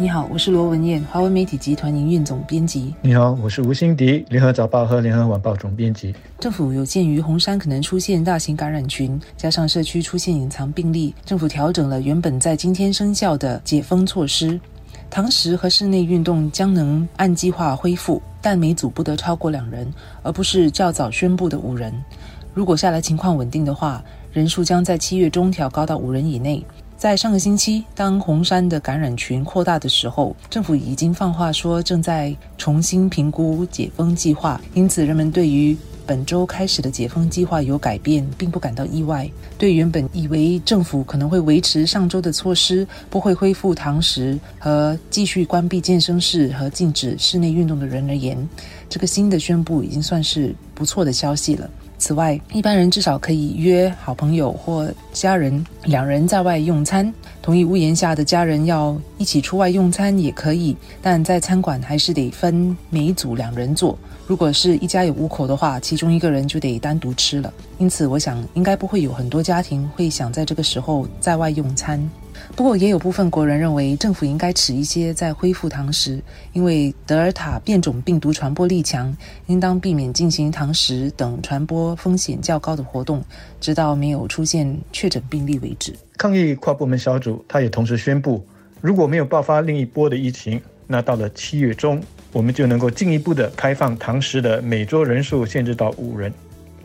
你好，我是罗文燕，华为媒体集团营运总编辑。你好，我是吴欣迪，联合早报和联合晚报总编辑。政府有鉴于红山可能出现大型感染群，加上社区出现隐藏病例，政府调整了原本在今天生效的解封措施。堂食和室内运动将能按计划恢复，但每组不得超过两人，而不是较早宣布的五人。如果下来情况稳定的话，人数将在七月中调高到五人以内。在上个星期，当红山的感染群扩大的时候，政府已经放话说正在重新评估解封计划，因此人们对于本周开始的解封计划有改变，并不感到意外。对原本以为政府可能会维持上周的措施，不会恢复堂食和继续关闭健身室和禁止室内运动的人而言，这个新的宣布已经算是不错的消息了。此外，一般人至少可以约好朋友或家人两人在外用餐。同一屋檐下的家人要一起出外用餐也可以，但在餐馆还是得分每组两人坐。如果是一家有五口的话，其中一个人就得单独吃了。因此，我想应该不会有很多家庭会想在这个时候在外用餐。不过，也有部分国人认为政府应该迟一些再恢复堂食，因为德尔塔变种病毒传播力强，应当避免进行堂食等传播风险较高的活动，直到没有出现确诊病例为止。抗疫跨部门小组他也同时宣布，如果没有爆发另一波的疫情，那到了七月中，我们就能够进一步的开放堂食的每桌人数限制到五人。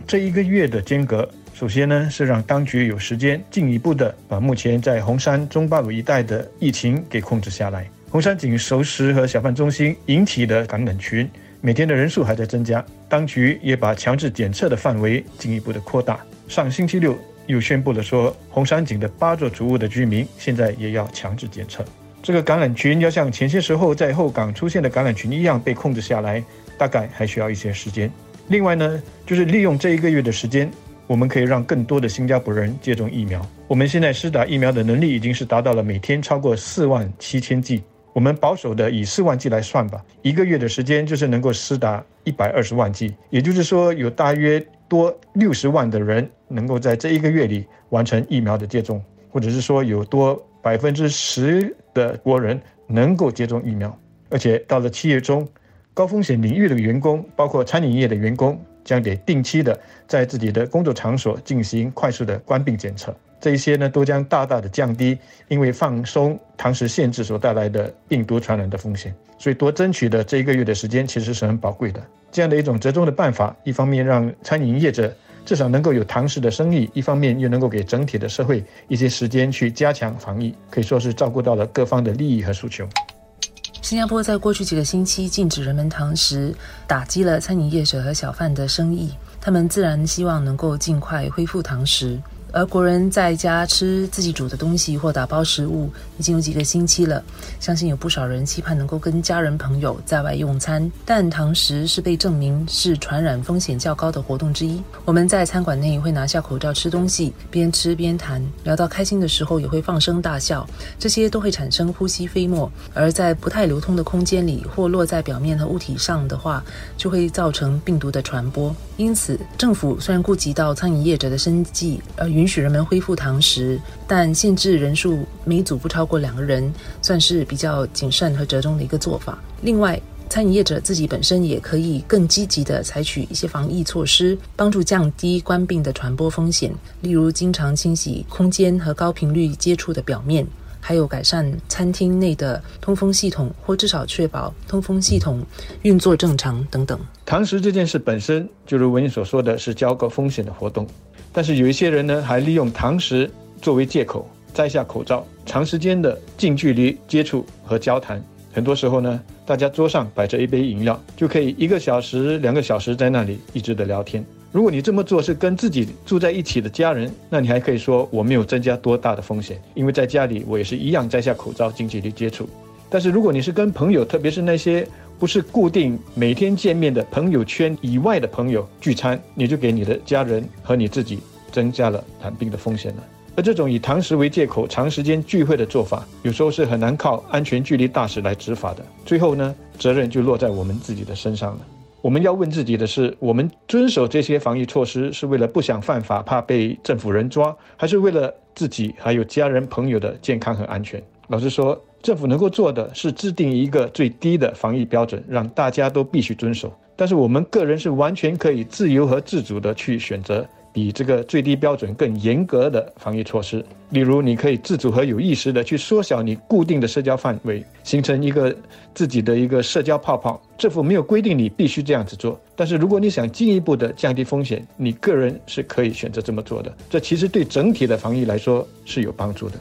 这一个月的间隔。首先呢，是让当局有时间进一步的把目前在红山中巴鲁一带的疫情给控制下来。红山井熟食和小贩中心引起的感染群，每天的人数还在增加，当局也把强制检测的范围进一步的扩大。上星期六又宣布了说，红山井的八座主屋的居民现在也要强制检测。这个感染群要像前些时候在后港出现的感染群一样被控制下来，大概还需要一些时间。另外呢，就是利用这一个月的时间。我们可以让更多的新加坡人接种疫苗。我们现在施打疫苗的能力已经是达到了每天超过四万七千剂。我们保守的以四万剂来算吧，一个月的时间就是能够施打一百二十万剂。也就是说，有大约多六十万的人能够在这一个月里完成疫苗的接种，或者是说有多百分之十的国人能够接种疫苗。而且到了七月中，高风险领域的员工，包括餐饮业的员工。将得定期的在自己的工作场所进行快速的关闭检测，这一些呢都将大大的降低因为放松堂食限制所带来的病毒传染的风险。所以多争取的这一个月的时间其实是很宝贵的。这样的一种折中的办法，一方面让餐饮业者至少能够有堂食的生意，一方面又能够给整体的社会一些时间去加强防疫，可以说是照顾到了各方的利益和诉求。新加坡在过去几个星期禁止人们堂食，打击了餐饮业者和小贩的生意。他们自然希望能够尽快恢复堂食。而国人在家吃自己煮的东西或打包食物已经有几个星期了，相信有不少人期盼能够跟家人朋友在外用餐。但堂食是被证明是传染风险较高的活动之一。我们在餐馆内会拿下口罩吃东西，边吃边谈，聊到开心的时候也会放声大笑，这些都会产生呼吸飞沫。而在不太流通的空间里或落在表面和物体上的话，就会造成病毒的传播。因此，政府虽然顾及到餐饮业者的生计，而允允许人们恢复堂食，但限制人数每组不超过两个人，算是比较谨慎和折中的一个做法。另外，餐饮业者自己本身也可以更积极的采取一些防疫措施，帮助降低冠病的传播风险，例如经常清洗空间和高频率接触的表面。还有改善餐厅内的通风系统，或至少确保通风系统运作正常等等。堂食这件事本身就如文英所说的是较高风险的活动，但是有一些人呢，还利用堂食作为借口摘下口罩，长时间的近距离接触和交谈。很多时候呢，大家桌上摆着一杯饮料，就可以一个小时、两个小时在那里一直的聊天。如果你这么做是跟自己住在一起的家人，那你还可以说我没有增加多大的风险，因为在家里我也是一样摘下口罩近距离接触。但是如果你是跟朋友，特别是那些不是固定每天见面的朋友圈以外的朋友聚餐，你就给你的家人和你自己增加了染病的风险了。而这种以堂食为借口长时间聚会的做法，有时候是很难靠安全距离大使来执法的。最后呢，责任就落在我们自己的身上了。我们要问自己的是：我们遵守这些防疫措施是为了不想犯法，怕被政府人抓，还是为了自己还有家人朋友的健康和安全？老实说，政府能够做的是制定一个最低的防疫标准，让大家都必须遵守。但是我们个人是完全可以自由和自主的去选择。比这个最低标准更严格的防疫措施，例如，你可以自主和有意识的去缩小你固定的社交范围，形成一个自己的一个社交泡泡。政府没有规定你必须这样子做，但是如果你想进一步的降低风险，你个人是可以选择这么做的。这其实对整体的防疫来说是有帮助的。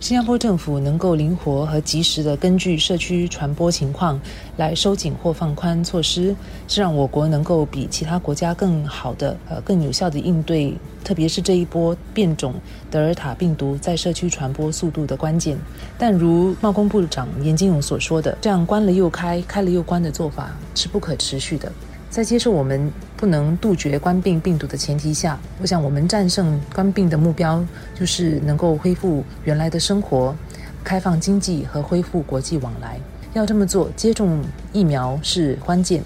新加坡政府能够灵活和及时的根据社区传播情况来收紧或放宽措施，是让我国能够比其他国家更好的、呃更有效的应对，特别是这一波变种德尔塔病毒在社区传播速度的关键。但如贸工部长严金勇所说的，这样关了又开、开了又关的做法是不可持续的。在接受我们不能杜绝冠病病毒的前提下，我想我们战胜冠病的目标就是能够恢复原来的生活、开放经济和恢复国际往来。要这么做，接种疫苗是关键。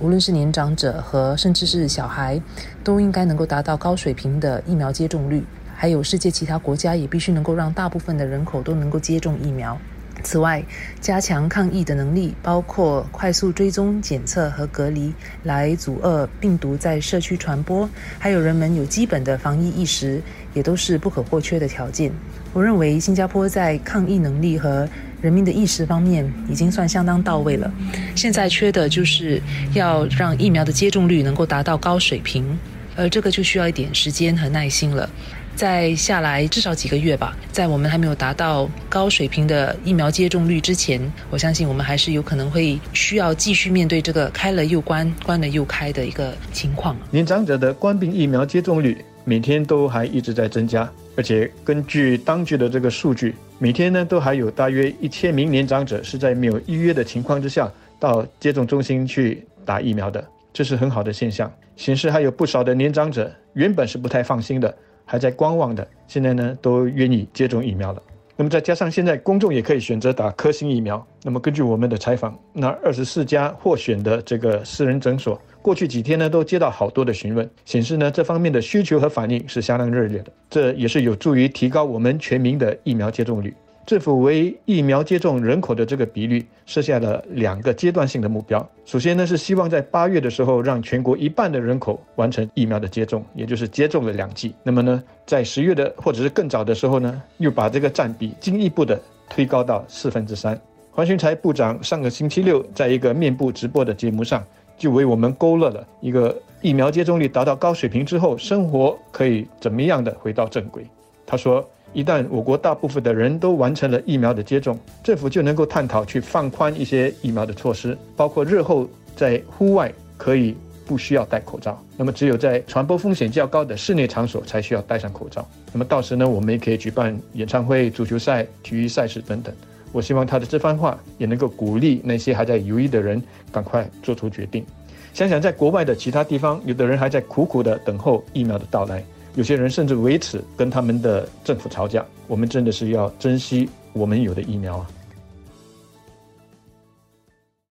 无论是年长者和甚至是小孩，都应该能够达到高水平的疫苗接种率。还有世界其他国家也必须能够让大部分的人口都能够接种疫苗。此外，加强抗疫的能力，包括快速追踪、检测和隔离，来阻遏病毒在社区传播；还有人们有基本的防疫意识，也都是不可或缺的条件。我认为新加坡在抗疫能力和人民的意识方面已经算相当到位了。现在缺的就是要让疫苗的接种率能够达到高水平，而这个就需要一点时间和耐心了。在下来至少几个月吧，在我们还没有达到高水平的疫苗接种率之前，我相信我们还是有可能会需要继续面对这个开了又关、关了又开的一个情况。年长者的冠病疫苗接种率每天都还一直在增加，而且根据当局的这个数据，每天呢都还有大约一千名年长者是在没有预约的情况之下到接种中心去打疫苗的，这是很好的现象，显示还有不少的年长者原本是不太放心的。还在观望的，现在呢都愿意接种疫苗了。那么再加上现在公众也可以选择打科兴疫苗。那么根据我们的采访，那二十四家获选的这个私人诊所，过去几天呢都接到好多的询问，显示呢这方面的需求和反应是相当热烈的。这也是有助于提高我们全民的疫苗接种率。政府为疫苗接种人口的这个比率设下了两个阶段性的目标。首先呢，是希望在八月的时候让全国一半的人口完成疫苗的接种，也就是接种了两剂。那么呢，在十月的或者是更早的时候呢，又把这个占比进一步的推高到四分之三。黄循财部长上个星期六在一个面部直播的节目上，就为我们勾勒了一个疫苗接种率达到高水平之后，生活可以怎么样的回到正轨。他说。一旦我国大部分的人都完成了疫苗的接种，政府就能够探讨去放宽一些疫苗的措施，包括日后在户外可以不需要戴口罩，那么只有在传播风险较高的室内场所才需要戴上口罩。那么到时呢，我们也可以举办演唱会、足球赛、体育赛事等等。我希望他的这番话也能够鼓励那些还在犹豫的人赶快做出决定。想想在国外的其他地方，有的人还在苦苦的等候疫苗的到来。有些人甚至为此跟他们的政府吵架。我们真的是要珍惜我们有的疫苗啊！